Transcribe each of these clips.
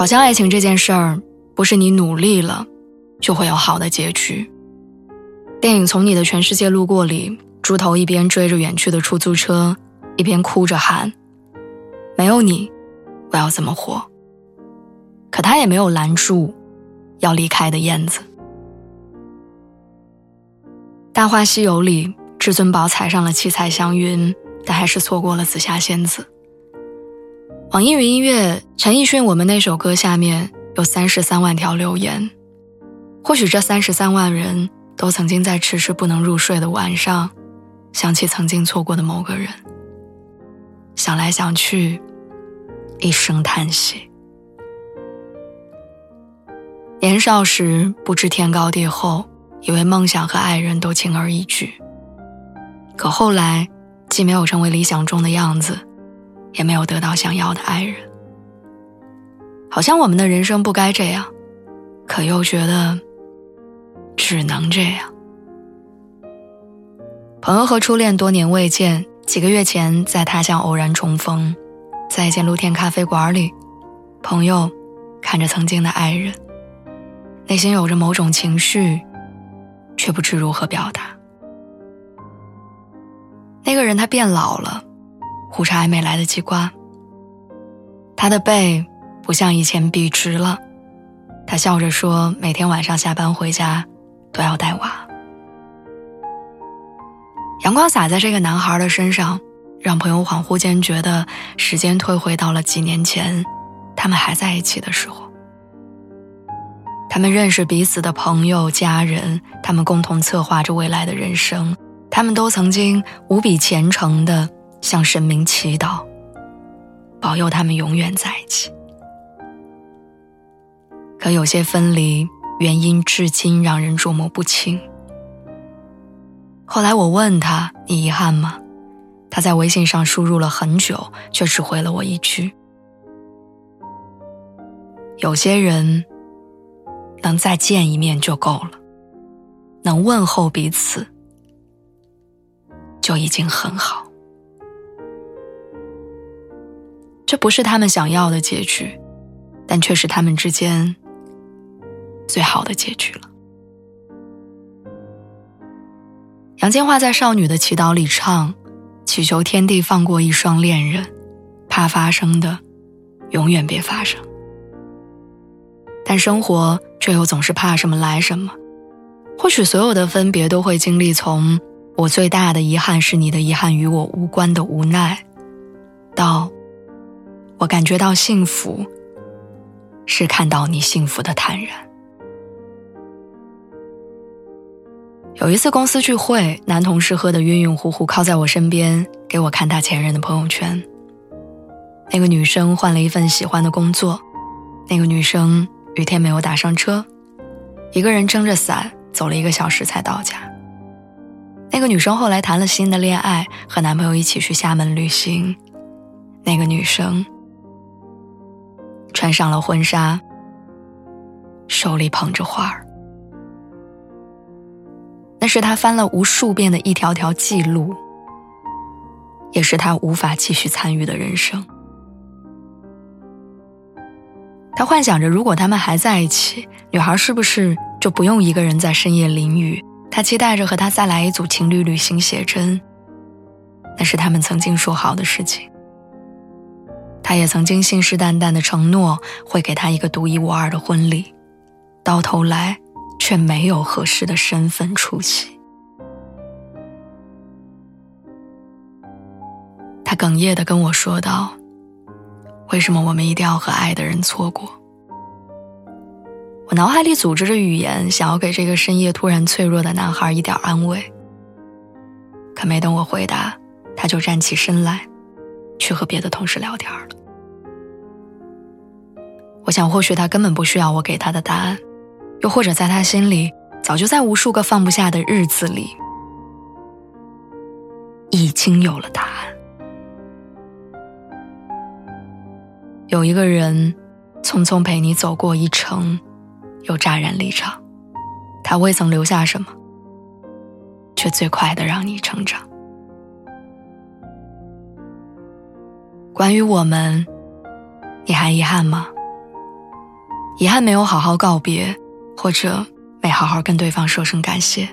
好像爱情这件事儿，不是你努力了就会有好的结局。电影《从你的全世界路过》里，猪头一边追着远去的出租车，一边哭着喊：“没有你，我要怎么活？”可他也没有拦住要离开的燕子。《大话西游》里，至尊宝踩上了七彩祥云，但还是错过了紫霞仙子。网易云音乐陈奕迅《我们那首歌》下面有三十三万条留言，或许这三十三万人都曾经在迟迟不能入睡的晚上，想起曾经错过的某个人，想来想去，一声叹息。年少时不知天高地厚，以为梦想和爱人都轻而易举，可后来既没有成为理想中的样子。也没有得到想要的爱人，好像我们的人生不该这样，可又觉得只能这样。朋友和初恋多年未见，几个月前在他乡偶然重逢，在一间露天咖啡馆里，朋友看着曾经的爱人，内心有着某种情绪，却不知如何表达。那个人他变老了。胡茬还没来得及刮，他的背不像以前笔直了。他笑着说：“每天晚上下班回家，都要带娃。”阳光洒在这个男孩的身上，让朋友恍惚间觉得时间退回到了几年前，他们还在一起的时候。他们认识彼此的朋友、家人，他们共同策划着未来的人生，他们都曾经无比虔诚的。向神明祈祷，保佑他们永远在一起。可有些分离原因至今让人捉摸不清。后来我问他：“你遗憾吗？”他在微信上输入了很久，却只回了我一句：“有些人能再见一面就够了，能问候彼此就已经很好。”这不是他们想要的结局，但却是他们之间最好的结局了。杨千嬅在《少女的祈祷》里唱：“祈求天地放过一双恋人，怕发生的永远别发生。”但生活却又总是怕什么来什么。或许所有的分别都会经历从“我最大的遗憾是你的遗憾与我无关”的无奈，到。我感觉到幸福，是看到你幸福的坦然。有一次公司聚会，男同事喝得晕晕乎乎，靠在我身边给我看他前任的朋友圈。那个女生换了一份喜欢的工作，那个女生雨天没有打上车，一个人撑着伞走了一个小时才到家。那个女生后来谈了新的恋爱，和男朋友一起去厦门旅行。那个女生。穿上了婚纱，手里捧着花儿，那是他翻了无数遍的一条条记录，也是他无法继续参与的人生。他幻想着，如果他们还在一起，女孩是不是就不用一个人在深夜淋雨？他期待着和他再来一组情侣旅行写真，那是他们曾经说好的事情。他也曾经信誓旦旦的承诺会给他一个独一无二的婚礼，到头来却没有合适的身份出席。他哽咽的跟我说道：“为什么我们一定要和爱的人错过？”我脑海里组织着语言，想要给这个深夜突然脆弱的男孩一点安慰，可没等我回答，他就站起身来，去和别的同事聊天了。我想，或许他根本不需要我给他的答案，又或者在他心里，早就在无数个放不下的日子里，已经有了答案。有一个人，匆匆陪你走过一程，又乍然离场，他未曾留下什么，却最快的让你成长。关于我们，你还遗憾吗？遗憾没有好好告别，或者没好好跟对方说声感谢。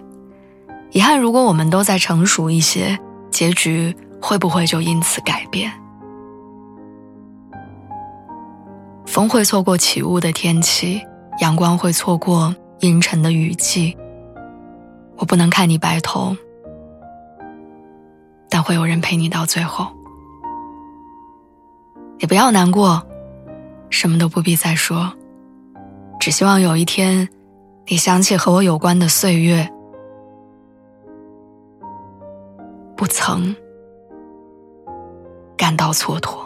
遗憾，如果我们都再成熟一些，结局会不会就因此改变？风会错过起雾的天气，阳光会错过阴沉的雨季。我不能看你白头，但会有人陪你到最后。也不要难过，什么都不必再说。只希望有一天，你想起和我有关的岁月，不曾感到蹉跎。